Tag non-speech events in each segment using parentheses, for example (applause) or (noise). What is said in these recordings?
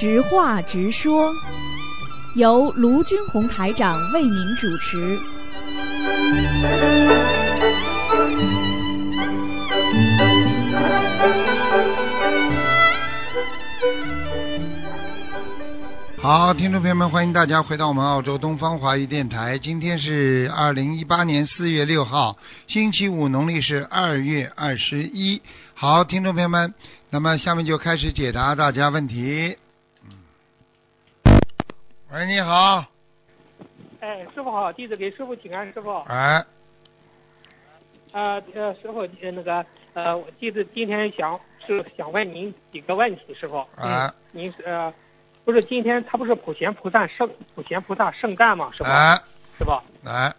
直话直说，由卢军红台长为您主持。好，听众朋友们，欢迎大家回到我们澳洲东方华语电台。今天是二零一八年四月六号，星期五，农历是二月二十一。好，听众朋友们，那么下面就开始解答大家问题。喂，你好，哎，师傅好，弟子给师傅请安，师傅。哎，啊呃，师傅呃那个呃，我弟子今天想是想问您几个问题，师傅。啊嗯。您是呃，不是今天他不是普贤菩萨圣普贤菩萨圣诞吗？是吧。哎，师傅。哎，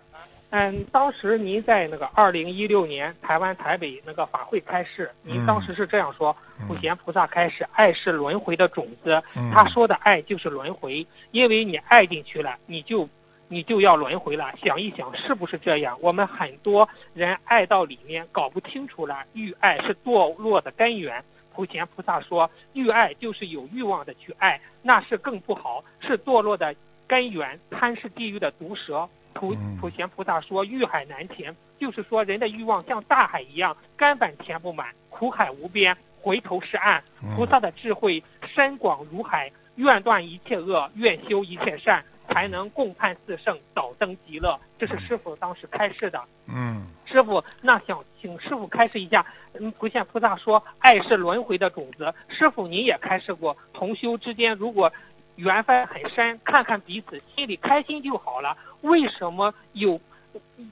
嗯，当时您在那个二零一六年台湾台北那个法会开示，您嗯当时是这样说：嗯普贤菩萨开示，爱是轮回的种子。嗯他说的爱就是轮回，因为你爱进去了，你就你就要轮回了。想一想，是不是这样？我们很多人爱到里面搞不清楚了，欲爱是堕落的根源。普贤菩萨说，欲爱就是有欲望的去爱，那是更不好，是堕落的根源。贪是地狱的毒蛇。普嗯普贤菩萨说，欲海难填，就是说人的欲望像大海一样，根本填不满，苦海无边，回头是岸。嗯菩萨的智慧深广如海，愿断一切恶，愿修一切善，才能共攀四圣，早登极乐。这是师傅当时开示的。嗯师傅，那想请师傅开示一下。嗯，普贤菩萨说，爱是轮回的种子。师傅您也开示过，同修之间如果缘分很深，看看彼此，心里开心就好了。为什么有？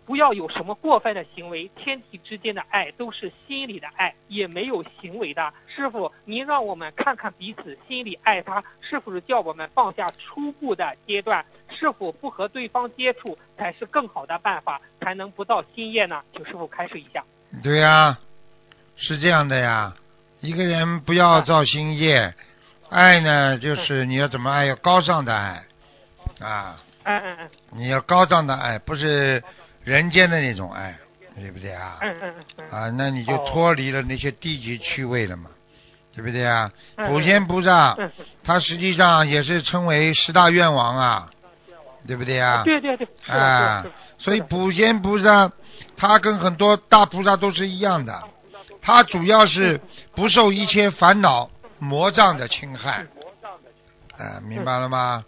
不要有什么过分的行为，天地之间的爱都是心里的爱，也没有行为的。师傅，您让我们看看彼此，心里爱他，是否是叫我们放下初步的阶段？是否不和对方接触才是更好的办法，才能不造新业呢？请师傅开示一下。对呀、是这样的呀。一个人不要造新业，爱呢，就是你要怎么爱，要高尚的爱啊，嗯嗯嗯你要高尚的爱，不是人间的那种爱，对不对啊？嗯嗯嗯啊，那你就哦脱离了那些低级趣味了嘛，对不对啊？嗯。普贤菩萨嗯，他实际上也是称为十大愿王啊，对不对啊？对对对，啊所以普贤菩萨，他跟很多大菩萨都是一样的，他主要是不受一切烦恼魔障的侵害。啊，明白了吗？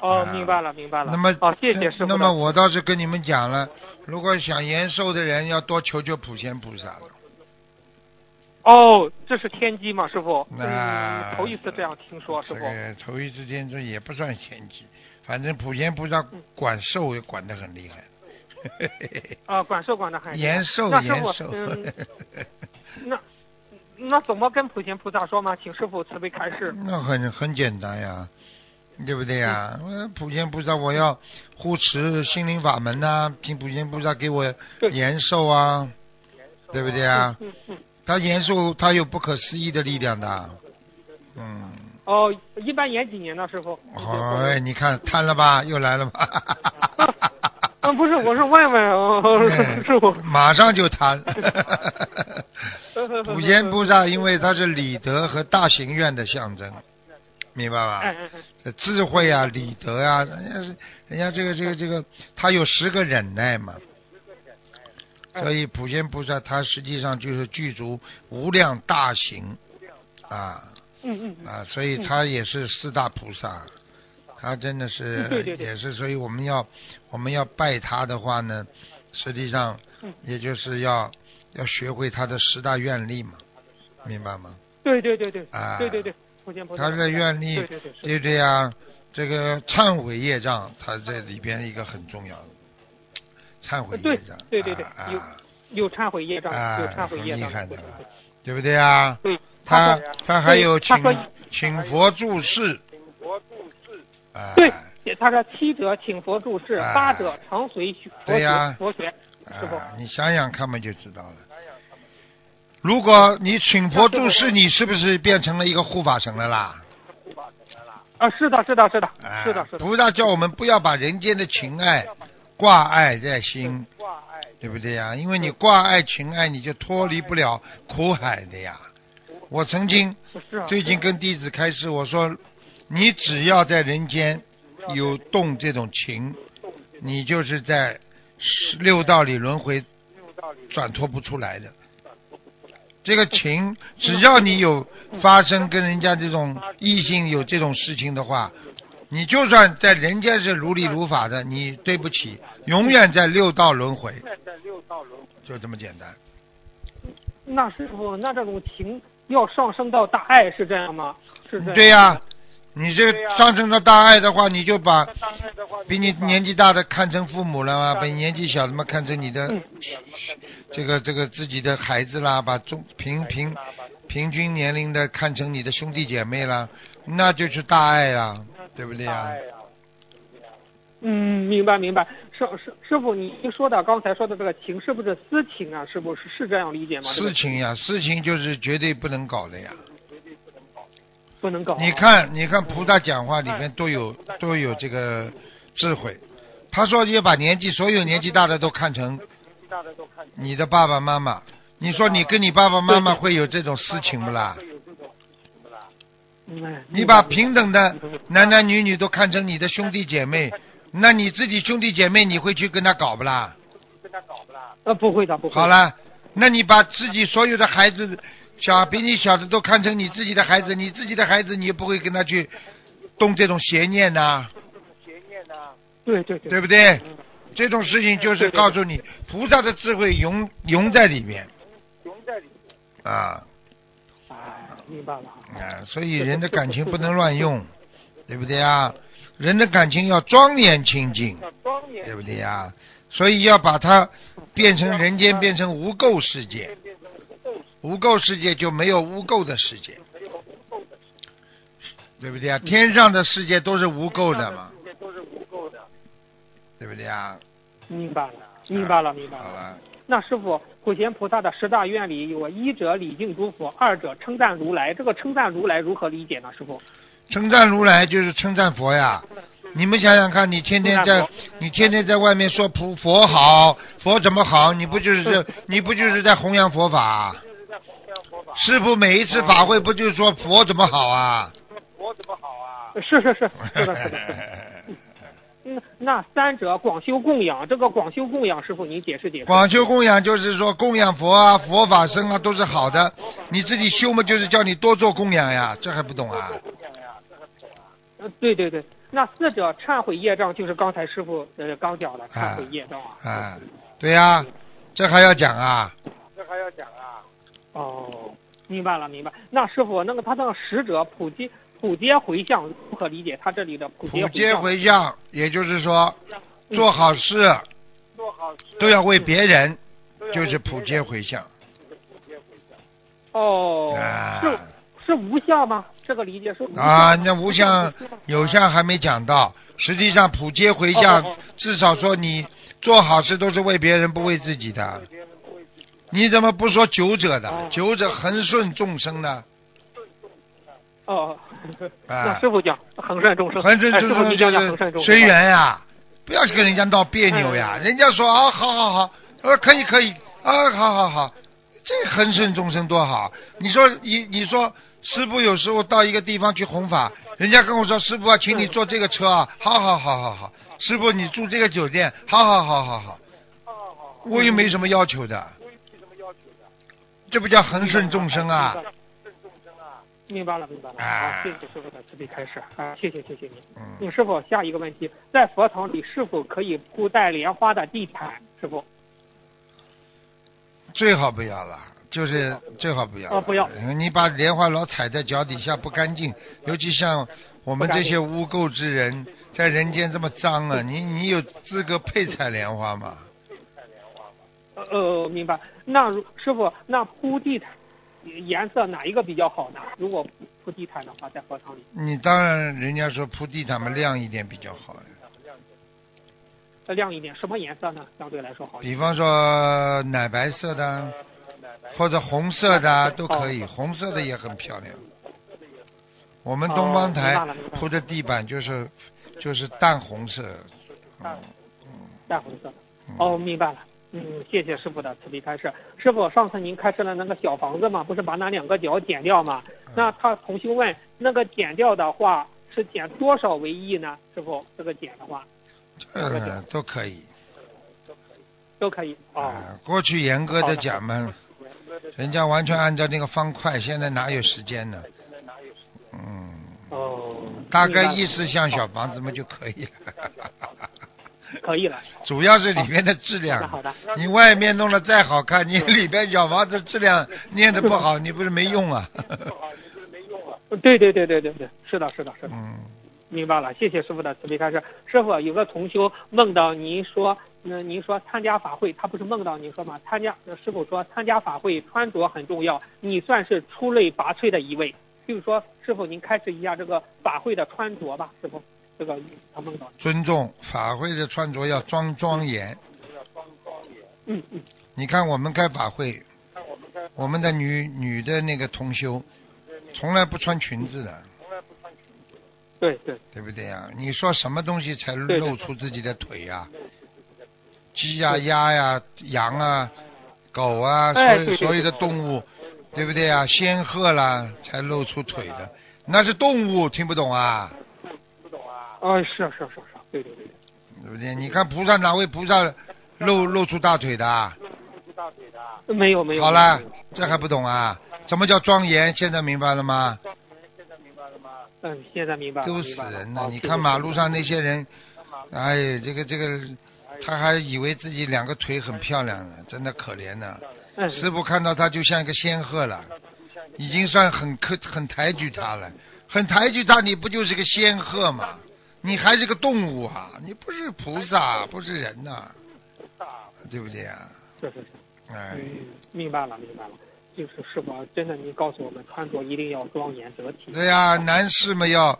哦啊，明白了明白了。那么，哦，谢谢师傅。那么我倒是跟你们讲了，如果想延寿的人，要多求求普贤菩萨了。哦，这是天机吗，师傅？那嗯，头一次这样听说，师傅。这个头一次听说也不算天机，反正普贤菩萨嗯管寿也管得很厉害。啊，管寿管的很延寿延寿，嗯，那那怎么跟普贤菩萨说嘛？请师傅慈悲开示。那很很简单呀，对不对呀？普贤菩萨，我要护持心灵法门呐、请普贤菩萨给我延寿啊，对不对啊？嗯嗯。他延寿，他有不可思议的力量的。嗯，哦，一般延几年呢，师傅？好，哎，你看贪了吧，又来了吧？(laughs) 嗯，不是，我是问问哦，哎 (laughs) 师傅。马上就谈。(laughs) 普贤菩萨，因为他是礼德和大行愿的象征，明白吧？智慧啊，礼德啊，人家是人家这个这个这个，他有十个忍耐嘛，所以普贤菩萨他实际上就是具足无量大行啊嗯嗯嗯，啊，所以他也是四大菩萨，他真的是 (laughs) 对对对。也是，所以我们要我们要拜他的话呢，实际上嗯。也就是要要学会他的十大愿力嘛，明白吗？对对对对，啊，对对对，普贤菩萨。他的愿力对对对，是。对不对呀？这个忏悔业障，他这里边一个很重要的忏悔业障，对对对对。啊。有有忏悔业障，啊有忏悔业障。很厉害的对对对。对不对啊？对，他说他还有请请佛注释，啊，对，他说七者请佛注释，啊八者常随佛学对呀佛学，师傅啊，你想想看嘛，就知道了。如果你请佛注释，你是不是变成了一个护法神了啦？啊，是的，是的，是的，啊，是的，是的，菩萨叫我们不要把人间的情爱挂碍在心，对不对呀？因为你挂碍情爱，你就脱离不了苦海的呀。我曾经最近跟弟子开示，我说你只要在人间有动这种情，你就是在六道里轮回转脱不出来的。这个情，只要你有发生跟人家这种异性有这种事情的话，你就算在人间是如理如法的，你对不起，永远在六道轮回，就这么简单。那师傅，那这种情要上升到大爱是这样吗？是这样。对呀、你这上升到大爱的话，你就把比你年纪大的看成父母了嘛，把年纪小的嘛看成你的嗯这个这个自己的孩子啦，把中平平平均年龄的看成你的兄弟姐妹啦，那就是大爱呀，对不对呀？嗯，明白明白。师师师傅，你说的刚才说的这个情是不是私情啊？是不是是这样理解吗？私情呀，私情就是绝对不能搞的呀。不能搞啊。你看，你看菩萨讲话里面都有都有这个智慧。他说要把年纪所有年纪大的都看成你的爸爸妈妈。你说你跟你爸爸妈妈会有这种事情不啦？嗯，你把平等的男男女女都看成你的兄弟姐妹，那你自己兄弟姐妹你会去跟他搞不啦？呃不会的不会。好了，那你把自己所有的孩子小比你小的都看成你自己的孩子，你自己的孩子你也不会跟他去动这种邪念呐、对对对。对不对？这种事情就是告诉你，菩萨的智慧融融在里面。融在里面啊啊，明白了。啊，所以人的感情不能乱用，对不对啊？人的感情要庄严清净，对不对呀？所以要把它变成人间，变成无垢世界。无垢世界就没有污垢的世界，对不对啊？天上的世界都是无垢的嘛，对不对啊？明白了，明白了，明白了。好了，那师傅，普贤菩萨的十大愿里有一者礼敬诸佛，二者称赞如来。这个称赞如来如何理解呢？师傅？称赞如来就是称赞佛呀。你们想想看，你天天在你天天在外面说佛佛好，佛怎么好？你不就是这你不就是在弘扬佛法？师傅每一次法会不就是说佛怎么好啊？是是是 (laughs) 是的是的是的。嗯，那三者广修供养，这个广修供养，师傅您解释解释。广修供养就是说供养佛啊、佛法僧啊都是好的，你自己修嘛就是叫你多做供养呀，这还不懂啊？呃，对对对，那四者忏悔业障，就是刚才师傅呃刚讲的忏悔业障啊。啊，对呀、这还要讲啊这还要讲啊？哦，明白了明白。那师傅，那个他那个使者普皆普皆回向如何理解？他这里的普皆普皆回向，也就是说做好事做好事都要为别人，就是普皆回向哦，啊是是无相吗？这个理解是啊。那无相有相还没讲到，实际上普皆回哦向哦哦，至少说你做好事都是为别人，不为自己的。你怎么不说九者的？哦？九者恒顺众生呢？哦，那啊师，傅讲恒顺众生，恒顺众生就是随。缘呀，不要跟人家闹别扭呀。嗯人家说啊，好好好，呃，可以可以。啊，好好好，这恒顺众生多好。你说你你说师傅有时候到一个地方去弘法，人家跟我说师傅啊，请你坐这个车啊，好好好好好，师傅你住这个酒店，好好好好好，我又没什么要求的，这不叫恒顺众生啊？明白了，明白了。啊好，谢谢师傅的慈悲开示啊，谢谢谢谢您。嗯，嗯，师傅，下一个问题，在佛堂里是否可以铺带莲花的地毯？师傅，最好不要了。就是最好不要啊，哦不要呃你把莲花老踩在脚底下不干净，尤其像我们这些污垢之人，在人间这么脏啊，你你有资格配踩莲花吗？呃呃，明白。那如师傅，那铺地毯颜色哪一个比较好呢？如果铺地毯的话，在佛堂里，你当然人家说铺地毯嘛亮一点比较好呀，呃亮一点，什么颜色呢？相对来说好一点。比方说奶白色的，或者红色的啊都可以，红色的也很漂亮。我们东方哦台铺的地板就是就是淡红色，嗯淡红色哦，明白了。嗯，谢谢师傅的慈悲开示。师傅，上次您开示了那个小房子嘛，不是把那两个角剪掉嘛？那他同修问，那个剪掉的话是剪多少为宜呢？师傅，这个剪的话嗯，都可以。都可以都可以。啊，过去严格的讲嘛，人家完全按照那个方块，现在哪有时间呢？嗯，哦，大概意思像小房子嘛就可以了。(laughs) 可以了。主要是里面的质好的量好，的。你外面弄得再好看，你 (laughs) 里边小房子质量念的不好，(laughs) 你不是没用啊？对对对对对对，是的，是的，是的。嗯，明白了，谢谢师傅的慈悲开示。师傅有个同修梦到您说，那、您说参加法会，他不是梦到您说吗？参加呃师傅说参加法会穿着很重要，你算是出类拔萃的一位。就是说，师傅您开始一下这个法会的穿着吧，师傅，这个他梦到。尊重法会的穿着要庄庄严。嗯嗯，你看我们开法会，我们的女女的那个同修，从来不穿裙子的，对对，对不对呀？你说什么东西才露出自己的腿呀？鸡呀、鸭呀、羊啊、狗啊，所有所有的动物，对不对呀？仙鹤啦，才露出腿的，那是动物，听不懂啊？哦，是是是是，对对对对。对不对？你看菩萨哪位菩萨露露出大腿的啊？没有没有。好了没有没有，这还不懂啊？什么叫庄严？现在明白了吗？嗯，现在明白了。吗？嗯，现在明白了死人了！你看马路上那些人，哎，这个这个，他还以为自己两个腿很漂亮呢，真的可怜呢。嗯，师傅看到他就像一个仙鹤了，已经算很可很抬举他了，很抬举他，你不就是个仙鹤吗？你还是个动物啊，你不是菩萨，不是人呐、对不对啊？是是是。哎，嗯，明白了，明白了。就是师傅，真的，你告诉我们，穿着一定要庄严得体。对呀、男士们要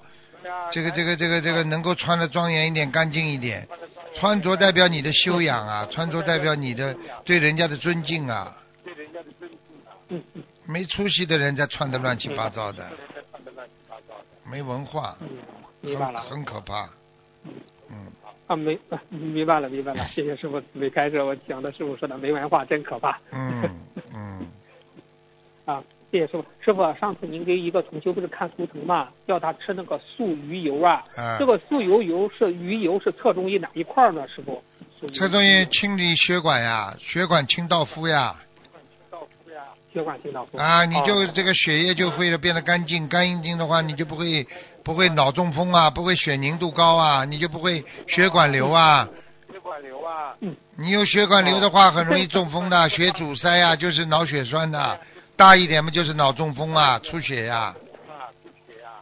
这个这个这个这个能够穿的庄严一点、干净一点，穿着代表你的修养啊，穿着代表你的对人家的尊敬啊。嗯嗯没出息的人才穿的乱七八糟的，没文化，嗯，明白了。很可怕。嗯，啊，没，啊明白了，明白了。谢谢师傅没开示，我讲的师傅说的没文化真可怕。嗯嗯，(laughs) 啊，谢谢师傅。师傅，上次您给一个同修不是看图腾嘛，叫他吃那个素鱼油啊。啊这，个素油油是鱼油是侧重于哪一块儿呢？师傅？侧重于清理血管呀，血管清道夫呀，血管清道夫啊，你就哦这个血液就会变得干净，干净的话，你就不会不会脑中风啊，不会血凝度高啊，你就不会血管瘤啊。血管瘤啊。你有血管瘤的话，很容易中风的，血阻塞啊，就是脑血栓的，大一点嘛就是脑中风啊，出血呀、啊。出血啊。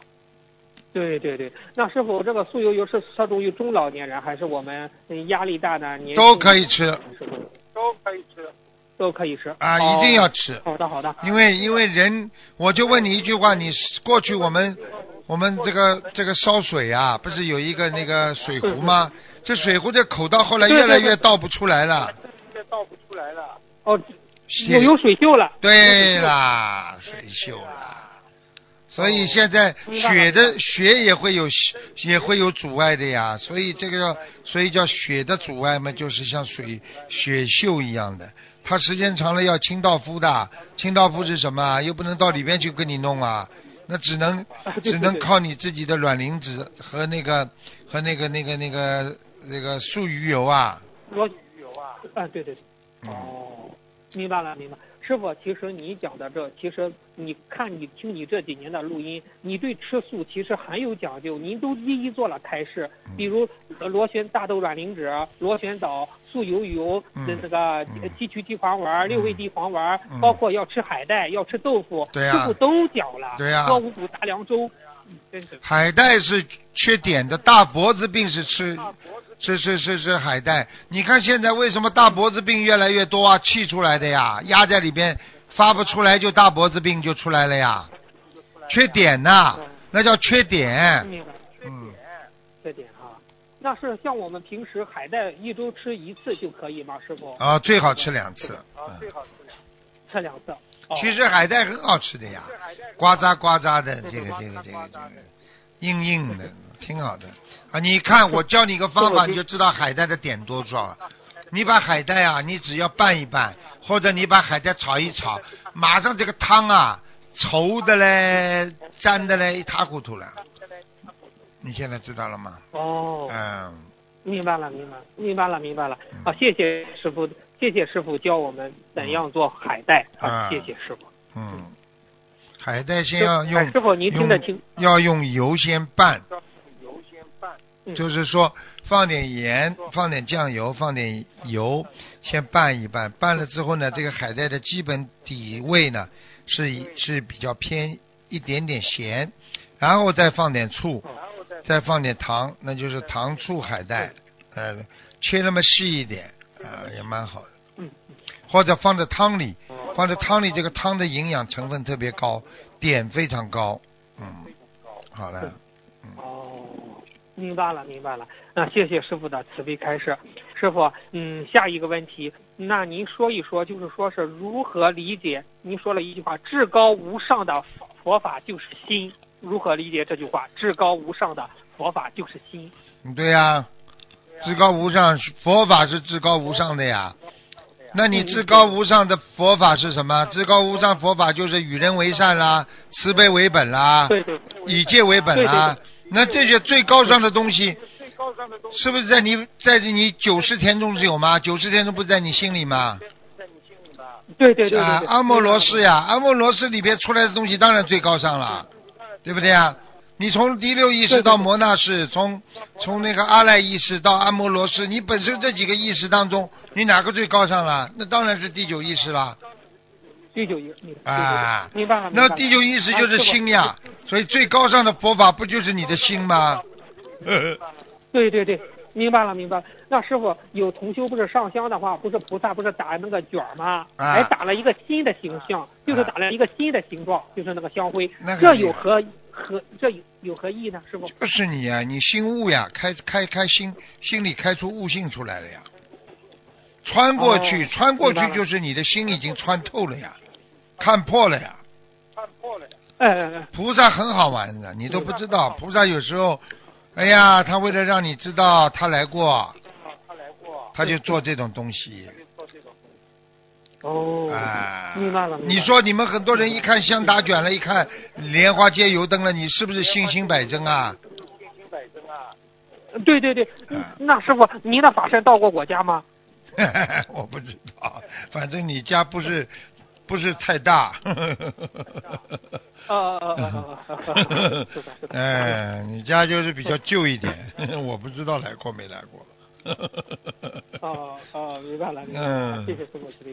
对对对，那师傅，这个素油油是侧重于中老年人，还是我们嗯压力大的年都可以吃。都可以吃，都可以吃。啊，哦。一定要吃。好的好的，因为因为人，我就问你一句话，你过去我们我们这个这个烧水啊，不是有一个那个水壶吗？这水壶的口到后来越来越倒不出来了，倒不出来了。哦，有有水锈了，对啦，水锈了。所以现在血的血也会有也会有阻碍的呀，所以这个叫所以叫血的阻碍嘛，就是像水血锈一样的，它时间长了要清道夫的，清道夫是什么啊？又不能到里边去跟你弄啊，那只能 (laughs) 只能靠你自己的卵磷脂和那个和那个那个那个那个素鱼油啊，罗油啊，啊对对。对，嗯，哦，明白了明白。师傅，其实你讲的这，其实你看你听你这几年的录音，你对吃素其实很有讲究，您都一一做了开示，嗯。比如呃螺旋大豆卵磷脂、螺旋藻、素油油、嗯那那个鸡曲地黄丸、六味地黄丸嗯，包括要吃海带、要吃豆腐，对啊师傅都讲了，对呀喝五谷杂粮粥，嗯真是。海带是缺碘的，大脖子病是吃是是是是海带。你看现在为什么大脖子病越来越多啊？气出来的呀，压在里边发不出来，就大脖子病就出来了呀。缺碘呐、那叫缺碘。明白。嗯，这点哈，那是像我们平时海带一周吃一次就可以吗？师傅？啊，最好吃两次。啊，最好，吃两吃两次。哦其实海带很好吃的呀，呱喳呱喳的，这个这个这个这个，硬硬的，(laughs) 挺好的啊。你看，我教你一个方法，你就知道海带的点多少。你把海带啊，你只要拌一拌，或者你把海带炒一炒，马上这个汤啊，稠的嘞，粘的嘞，一塌糊涂了。你现在知道了吗？哦，嗯，明白了，明白了，明白了，明白了。嗯好，谢谢师傅，谢谢师傅教我们怎样做海带。啊，谢谢师傅。嗯，海带先要哎用师傅您听得用清？要用油先拌，嗯就是说放点盐，放点酱油，放点油，先拌一拌。拌了之后呢，这个海带的基本底味呢是以是比较偏一点点咸，然后再放点醋，再放点糖，那就是糖醋海带，呃，切那么细一点，啊、也蛮好的。嗯。或者放在汤里，放在汤里，这个汤的营养成分特别高，碘非常高。嗯，好了，哦，明白了，明白了。那谢谢师傅的慈悲开示。师傅，嗯，下一个问题，那您说一说，就是说是如何理解？您说了一句话：“至高无上的佛佛法就是心。”如何理解这句话？至高无上的佛法就是心。嗯对呀、至高无上，佛法是至高无上的呀。那你至高无上的佛法是什么？至高无上佛法就是与人为善啦，慈悲为本啦，对对，以戒为本啦。那这些最高尚的东西，是不是在你在你九十天中是有吗？九十天中不是在你心里吗？对对对对啊，阿莫罗斯呀，阿莫罗斯里边出来的东西当然最高尚了，对不对呀？你从第六意识到摩纳识，从从那个阿赖意识到阿摩罗斯，你本身这几个意识当中，你哪个最高尚了？那当然是第九意识了。第九一，嗯啊明白了。那第九意识就是心呀，所以最高尚的佛法不就是你的心吗？(laughs) 对对对，明白了明白了。那师傅有同修不是上香的话，不是菩萨不是打那个卷儿吗？啊还打了一个新的形象，就是打了一个新的形状，就是那个香灰。那个这有何何这有有何意呢？师傅？就是你呀，你心悟呀，开开开心，心里开出悟性出来了呀。穿过去，哦穿过去就是你的心已经穿透了呀，看破了呀。看破了呀哎哎哎，菩萨很好玩的，你都不知道。菩萨有时候，哎呀，他为了让你知道他来过，他来过，他就做这种东西。哦，啊，明白了。明白了你说你们很多人一看香打卷了，一看莲花接油灯了，你是不是信心百增啊？信心百增啊对对对，那师傅您的法身到过我家吗？(laughs) 我不知道，反正你家不是不是太大。呃呃呃呃呃，是的是的。哎，你家就是比较旧一点，我不知道来过没来过。哦哦，明白了嗯，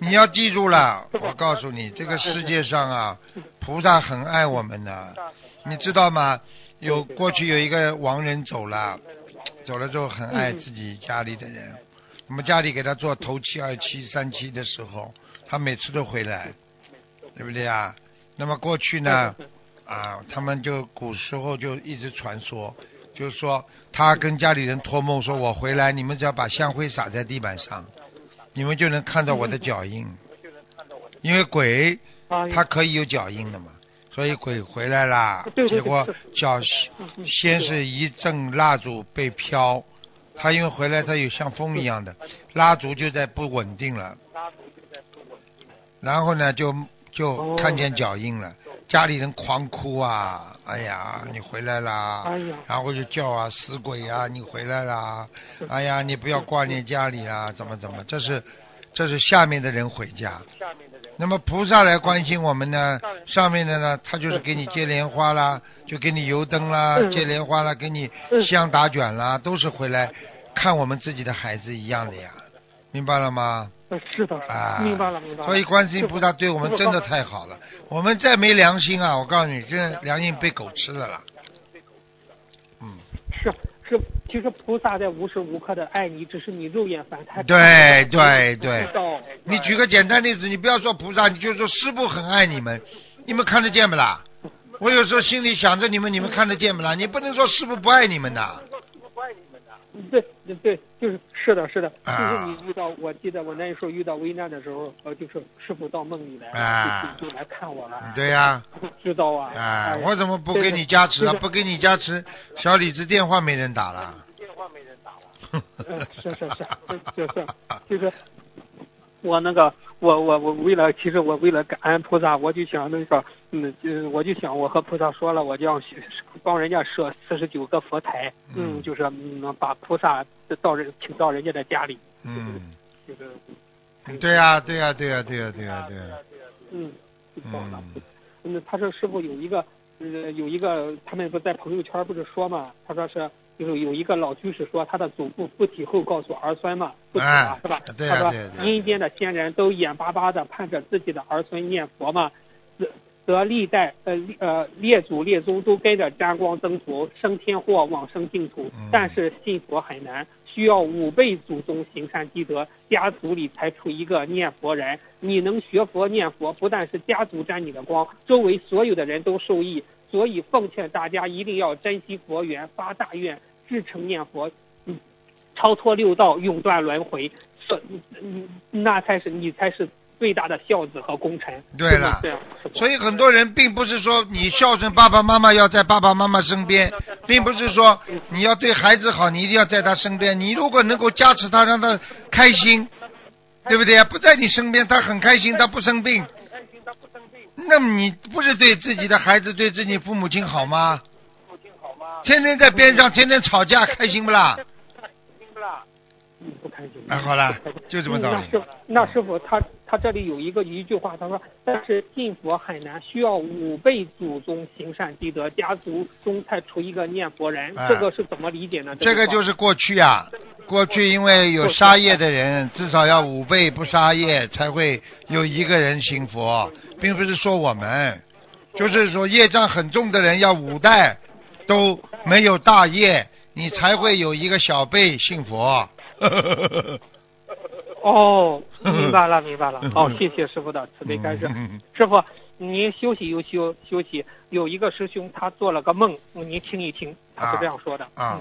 你要记住了，我告诉你，这个世界上啊，菩萨很爱我们的，你知道吗？有过去有一个亡人走了，走了之后很爱自己家里的人，我们家里给他做头七、二七、三七的时候，他每次都回来，对不对啊？那么过去呢，(laughs) 啊，他们就古时候就一直传说，就是说他跟家里人托梦说，我回来，你们只要把香灰撒在地板上，你们就能看到我的脚印，因为鬼他，可以有脚印的嘛，所以鬼回来啦结果脚先是一阵蜡烛被飘，他因为回来他有像风一样的，蜡烛就在不稳定了，然后呢就就哦。看见脚印了，家里人狂哭啊，哎呀你回来啦，哎呀，然后就叫啊死鬼啊你回来啦，(laughs) 哎呀你不要挂念家里啦，怎么怎么，这是这是下面的人回家。那么菩萨来关心我们呢，上面的呢，他就是给你接莲花啦，就给你油灯啦，嗯。接莲花啦，给你嗯香打卷啦，都是回来看我们自己的孩子一样的呀，明白了吗？呃是的，啊，明白了明白了。所以观世音菩萨对我们真的太好了，我们再没良心啊，我告诉你，这良心被狗吃了啦。嗯，是是，其实菩萨在无时无刻的爱你，只是你肉眼凡胎对对对。你举个简单例子，你不要说菩萨，你就说师傅很爱你们，你们看得见不啦？我有时候心里想着你们，你们看得见不啦？你不能说师傅不爱你们的。对对对，就是是的，是的，就啊是你遇到，我记得我那时候遇到危难的时候，呃，就是师傅到梦里来，啊就就来看我了，对呀、(laughs) 知道啊，啊，哎呀我怎么不给你加持啊？不给你加持，小李子电话没人打了。电话没人打了，是是是，就是就是我那个我我我为了其实我为了感恩菩萨，我就想那个嗯嗯，我就想我和菩萨说了，我就要去帮人家设四十九个佛台，嗯，就是嗯把菩萨到人请到人家的家里，嗯，就是对呀、对呀、对呀、对呀、对呀、对呀、嗯，就好了。嗯嗯，他说师傅有一个，呃，有一个，他们不在朋友圈不是说嘛？他说是就是有一个老居士说他的祖父附体后告诉儿孙嘛，不体哎嘛，是吧？他说阴间的仙人都眼巴巴的盼着自己的儿孙念佛嘛，则则历代呃列呃列祖列宗都跟着沾光增福，升天或往生净土嗯，但是信佛很难。需要五辈祖宗行善积德，家族里才出一个念佛人。你能学佛念佛，不但是家族沾你的光，周围所有的人都受益。所以奉劝大家一定要珍惜佛缘，发大愿，至诚念佛，嗯，超脱六道，永断轮回。这嗯，那才是你才是最大的孝子和功臣。对了所以很多人并不是说你孝顺爸爸妈妈要在爸爸妈妈身边，并不是说你要对孩子好，你一定要在他身边。你如果能够加持他，让他开心，对不对？不在你身边，他很开心，他不生病，那么你不是对自己的孩子、对自己父母亲好吗？天天在边上，天天吵架，开心不啦？嗯，不开心。哎，好了，就这么道理嗯那。师傅，那师傅他他这里有一个一句话，他说：“但是信佛很难，需要五辈祖宗行善积德，家族中才出一个念佛人。哎这个是怎么理解呢？这个就是是过去啊，过去因为有杀业的人，至少要五辈不杀业，才会有一个人信佛，并不是说我们，就是说业障很重的人要五代都没有大业，你才会有一个小辈信佛。(laughs) 哦，明白了，明白了。好，(laughs) 谢谢师傅的慈悲开示。嗯师傅，您休息又休休息。有一个师兄他做了个梦，您听一听，他是这样说的。啊，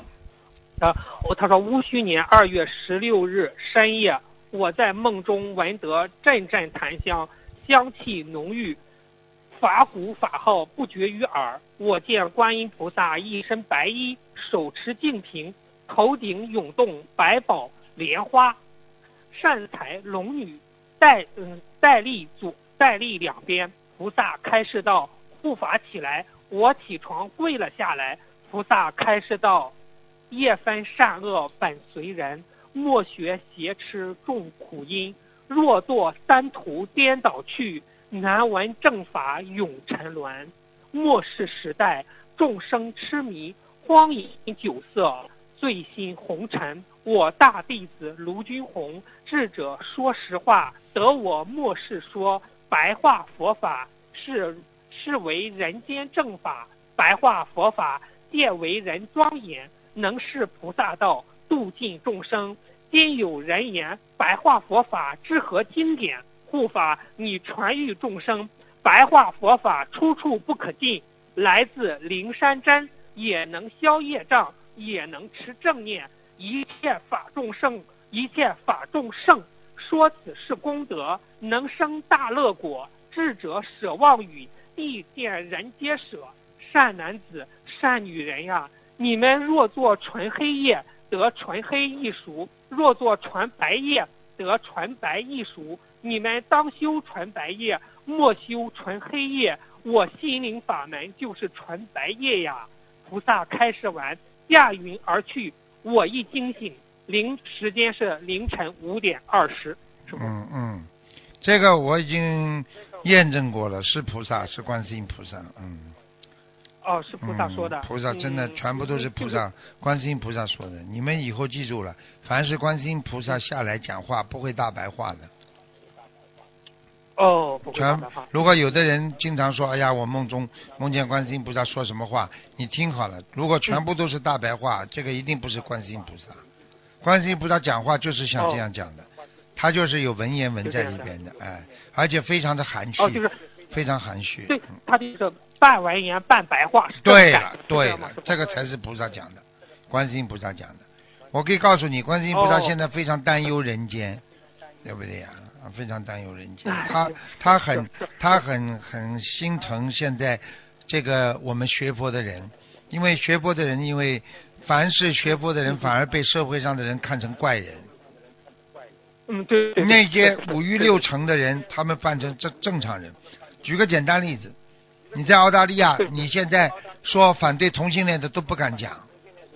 啊，我他说戊戌年二月十六日深夜，我在梦中闻得阵阵檀香，香气浓郁，法鼓法号不绝于耳。我见观音菩萨一身白衣，手持净瓶，头顶涌动百宝莲花，善财龙女戴嗯戴立左戴立两边。菩萨开示道：“护法起来！”我起床跪了下来。菩萨开示道：“业分善恶本随人，莫学邪痴众苦因。若作三途颠倒去，难闻正法永沉沦。末世时代，众生痴迷，荒淫酒色，醉心红尘。我大弟子卢君红，智者说实话，得我末世说白话佛法，是是为人间正法。白话佛法，见为人庄严，能是菩萨道，度尽众生。今有人言，白话佛法之何经典？护法，你传育众生，白话佛法出处不可尽，来自灵山真，也能消业障，也能持正念，一切法众圣，一切法众圣。说此是功德，能生大乐果。智者舍妄语，地见人皆舍。善男子、善女人呀，你们若做纯黑夜，得纯黑一熟；若做纯白夜，得纯白一熟。你们当修纯白夜，莫修纯黑夜。我心灵法门就是纯白夜呀！菩萨开示完，驾云而去。我一惊醒，零时间是凌晨五点二十。嗯嗯，这个我已经验证过了，是菩萨，是观世音菩萨，嗯。哦，是菩萨说的。嗯、菩萨真的嗯全部都是菩萨，观世音菩萨说的。你们以后记住了，凡是观世音菩萨下来讲话，不会大白话的。哦，不会全。如果有的人经常说，哎呀，我梦中梦见观世音菩萨说什么话，你听好了，如果全部都是大白话，这个一定不是观世音菩萨。观世音菩萨讲话就是像这样讲的，他就是有文言文在里边的，哎，而且非常的含蓄，哦，就是非常含蓄。他就是半文言半白话。是对了，对了这个才是菩萨讲的，观世音菩萨讲的。我可以告诉你，观世音菩萨哦现在非常担忧人间，对不对呀？啊非常担忧人间哎，他他很他很很心疼现在这个我们学佛的人，因为学佛的人因为凡是学佛的人，反而被社会上的人看成怪人。嗯，对对对。那些五欲六尘的人，他们扮成正正常人。举个简单例子，你在澳大利亚，你现在说反对同性恋的都不敢讲，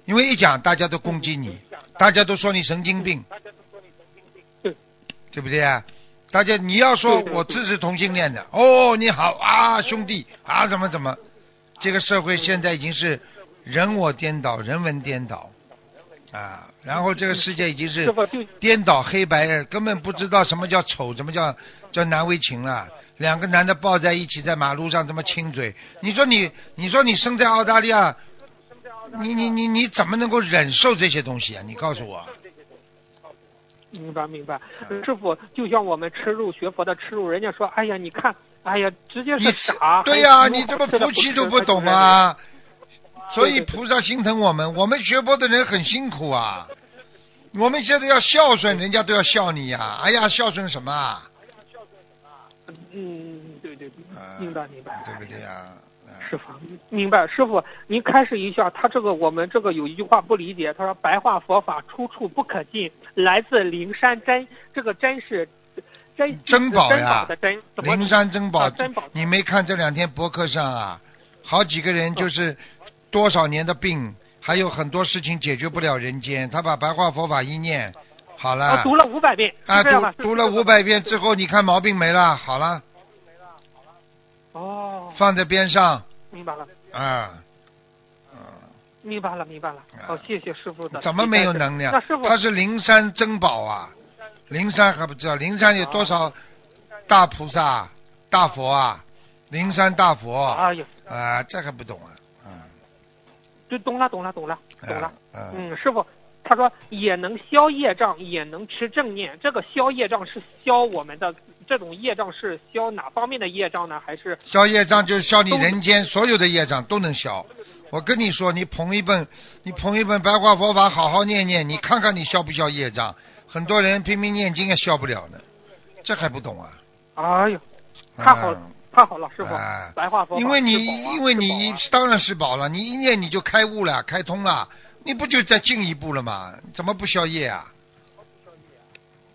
因为一讲大家都攻击你，大家都说你神经病，对。对不对啊？大家你要说我支持同性恋的，哦，你好啊，兄弟啊，怎么怎么，这个社会现在已经是人我颠倒，人文颠倒啊，然后这个世界已经是颠倒黑白，根本不知道什么叫丑，什么叫叫难为情了。两个男的抱在一起在马路上这么亲嘴，你说你你说你生在澳大利亚，你你你你怎么能够忍受这些东西啊？你告诉我。明白明白，嗯师傅就像我们吃肉学佛的吃肉，人家说，哎呀，你看，哎呀，直接你是傻。对呀、你这么夫妻都不懂啊，所以菩萨心疼我们，我们学佛的人很辛苦啊。我们现在要孝顺，人家都要笑你呀、哎呀，孝顺什么嗯，对对对啊，明白明白。对不对呀、啊？师傅，明白。师傅，您开示一下，他这个我们这个有一句话不理解，他说白话佛法出处不可进，来自灵山真，这个真是真珍宝呀。的珍，灵山珍宝啊珍宝，你没看这两天博客上啊，好几个人就是多少年的病，还有很多事情解决不了人间，他把白话佛法一念，好了啊，读了五百遍，啊，读读了五。百遍之后，你看毛病没了，好了，哦，放在边上明白了，啊，明白了，明白了。好，谢谢师傅的。怎么没有能量那师？傅，它是灵山珍宝啊，灵山还不知道，灵山有多少大菩萨、大佛啊？灵山大佛哎呀，啊，这还不懂啊？嗯，就懂了，懂了，懂了，懂了。嗯，嗯，师傅，他说也能消业障，也能持正念。这个消业障是消我们的这种业障是消哪方面的业障呢？还是消业障就是消你人间所有的业障都能消。我跟你说，你捧一本，你捧一本白话佛法，好好念念，你看看你消不消业障。很多人拼命念经也消不了呢，这还不懂啊？哎呦，太好了嗯太好了，师傅，哎白话佛因为你啊因为你当然是宝了，你一念你就开悟了，开通了，你不就再进一步了吗？怎么不消业啊？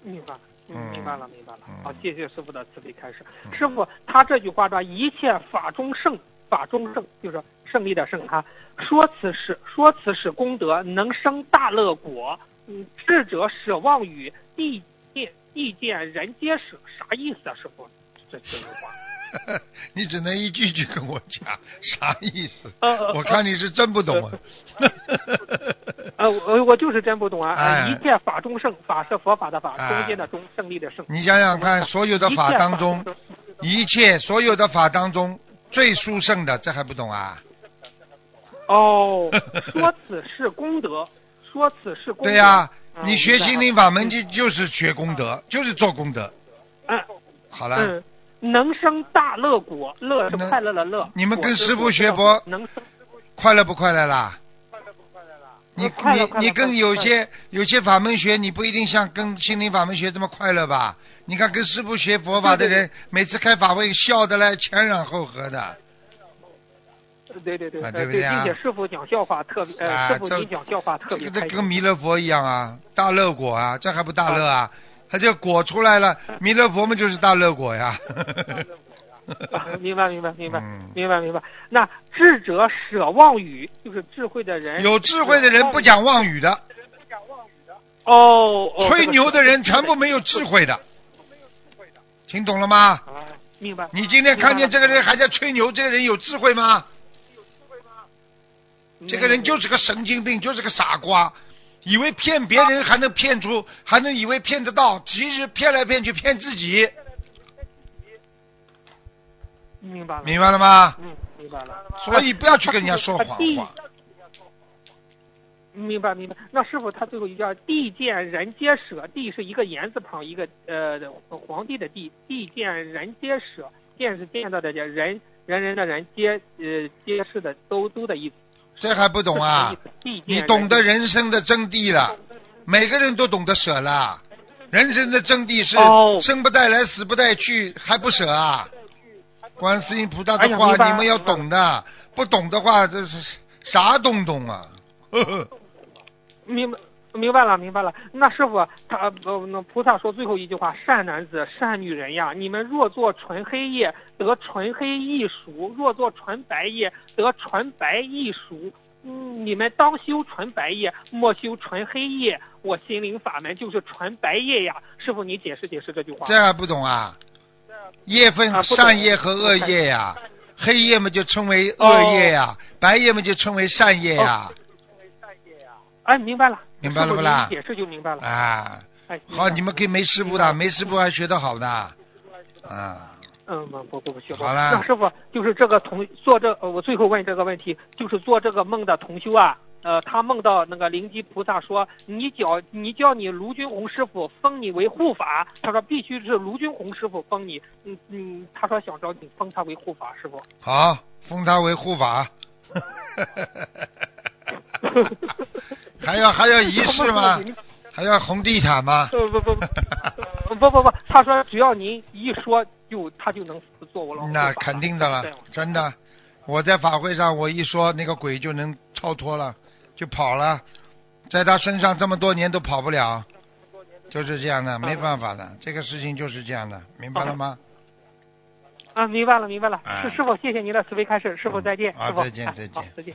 明白明白了，明白了嗯。好，谢谢师傅的慈悲开示嗯。师傅，他这句话说“一切法中胜，法中胜”，就是胜利的胜哈。说此是说此是功德，能生大乐果。嗯，智者舍妄语，地见地见人皆舍，啥意思啊，师傅？这这句话。(laughs) 你只能一句句跟我讲，啥意思？呃，我看你是真不懂啊。(laughs) 啊，我我就是真不懂啊！(laughs) 一切法中胜，法是佛法的法，哎中间的中，胜利的胜。你想想看，所有的法当中，一切所有的法当中最殊胜的，这还不懂啊？哦，说此是功德，说此是功德。对呀、嗯你学心灵法门就就是学功德，就是做功德。嗯好了，嗯，能生大乐果，乐是能快乐的乐。你们跟师傅学佛能生快乐不快乐啦？快乐不快乐你你跟快乐快乐有些有些法门学，你不一定像跟心灵法门学这么快乐吧？你看跟师傅学佛法的人，每次开法会笑的嘞前仰后合的，对对对，对不对啊并且师傅讲笑话特别，讲笑话特别这。跟弥勒佛一样啊，大乐果啊，这还不大乐啊？他这果出来了，弥勒佛嘛就是大乐果呀。啊 (laughs) 明白明白明白嗯明白明白。那智者舍妄语，就是智慧的人。有智慧的人不讲妄语的，哦，哦吹牛的人全部没有智。慧的，听懂了吗？啊，明白。你今天看见这个人还在吹牛，这个人有智慧吗有智慧吗？这个人就是个神经病，就是个傻瓜，以为骗别人还能骗出，还能以为骗得到，其实骗来骗去骗自己，明白了。明白了吗？嗯，明白了。所以不要去跟人家说谎话。明白明白。那师傅他最后一句“地见人皆舍”，地是一个言字旁，一个呃皇帝的地，地见人皆舍，见是见到的见，人人人的人皆呃皆是的都都的意思。这还不懂啊？(laughs) 你懂得人人生的真谛了，每个人都懂得舍了。人生的真谛是哦生不带来，死不带去，还不舍啊？观世音菩萨的话，你们要懂的，不懂的话，这是啥东东啊？呵 (laughs) 呵明白。明白了，明白了。那师傅，他呃，那菩萨说最后一句话：善男子、善女人呀，你们若做纯黑夜，得纯黑易熟；若做纯白夜，得纯白易熟。嗯，你们当修纯白夜，莫修纯黑夜。我心灵法门就是纯白夜呀。师傅，你解释解释这句话。这还不懂啊？夜分善夜和恶夜呀，黑夜嘛就称为恶夜呀，白夜嘛就称为善夜呀。哎，明白了。明白了不啦？解释就明白了。啊，哎，好，你们可以没师傅的，没师傅还学得好的。啊。嗯，不不不不，学好了。那师傅就是这个同做这，我最后问这个问题，就是做这个梦的同修啊，呃，他梦到那个灵吉菩萨说，你叫你叫你卢军红师傅封你为护法，他说必须是卢军红师傅封你，嗯嗯，他说想找你封他为护法，师傅。好，封他为护法。(laughs) (laughs) 还要还要仪式吗？还要红地毯吗？不不不不不不，他说只要您一说，就他就能做我老公那肯定的了，真的。我在法会上，我一说，那个鬼就能超脱了，就跑了，在他身上这么多年都跑不了，就是这样的，没办法的，这个事情就是这样的，明白了吗？啊，明白了，明白了。师师傅，谢谢您的慈悲开示，师傅再见。啊，再见，再见，再见。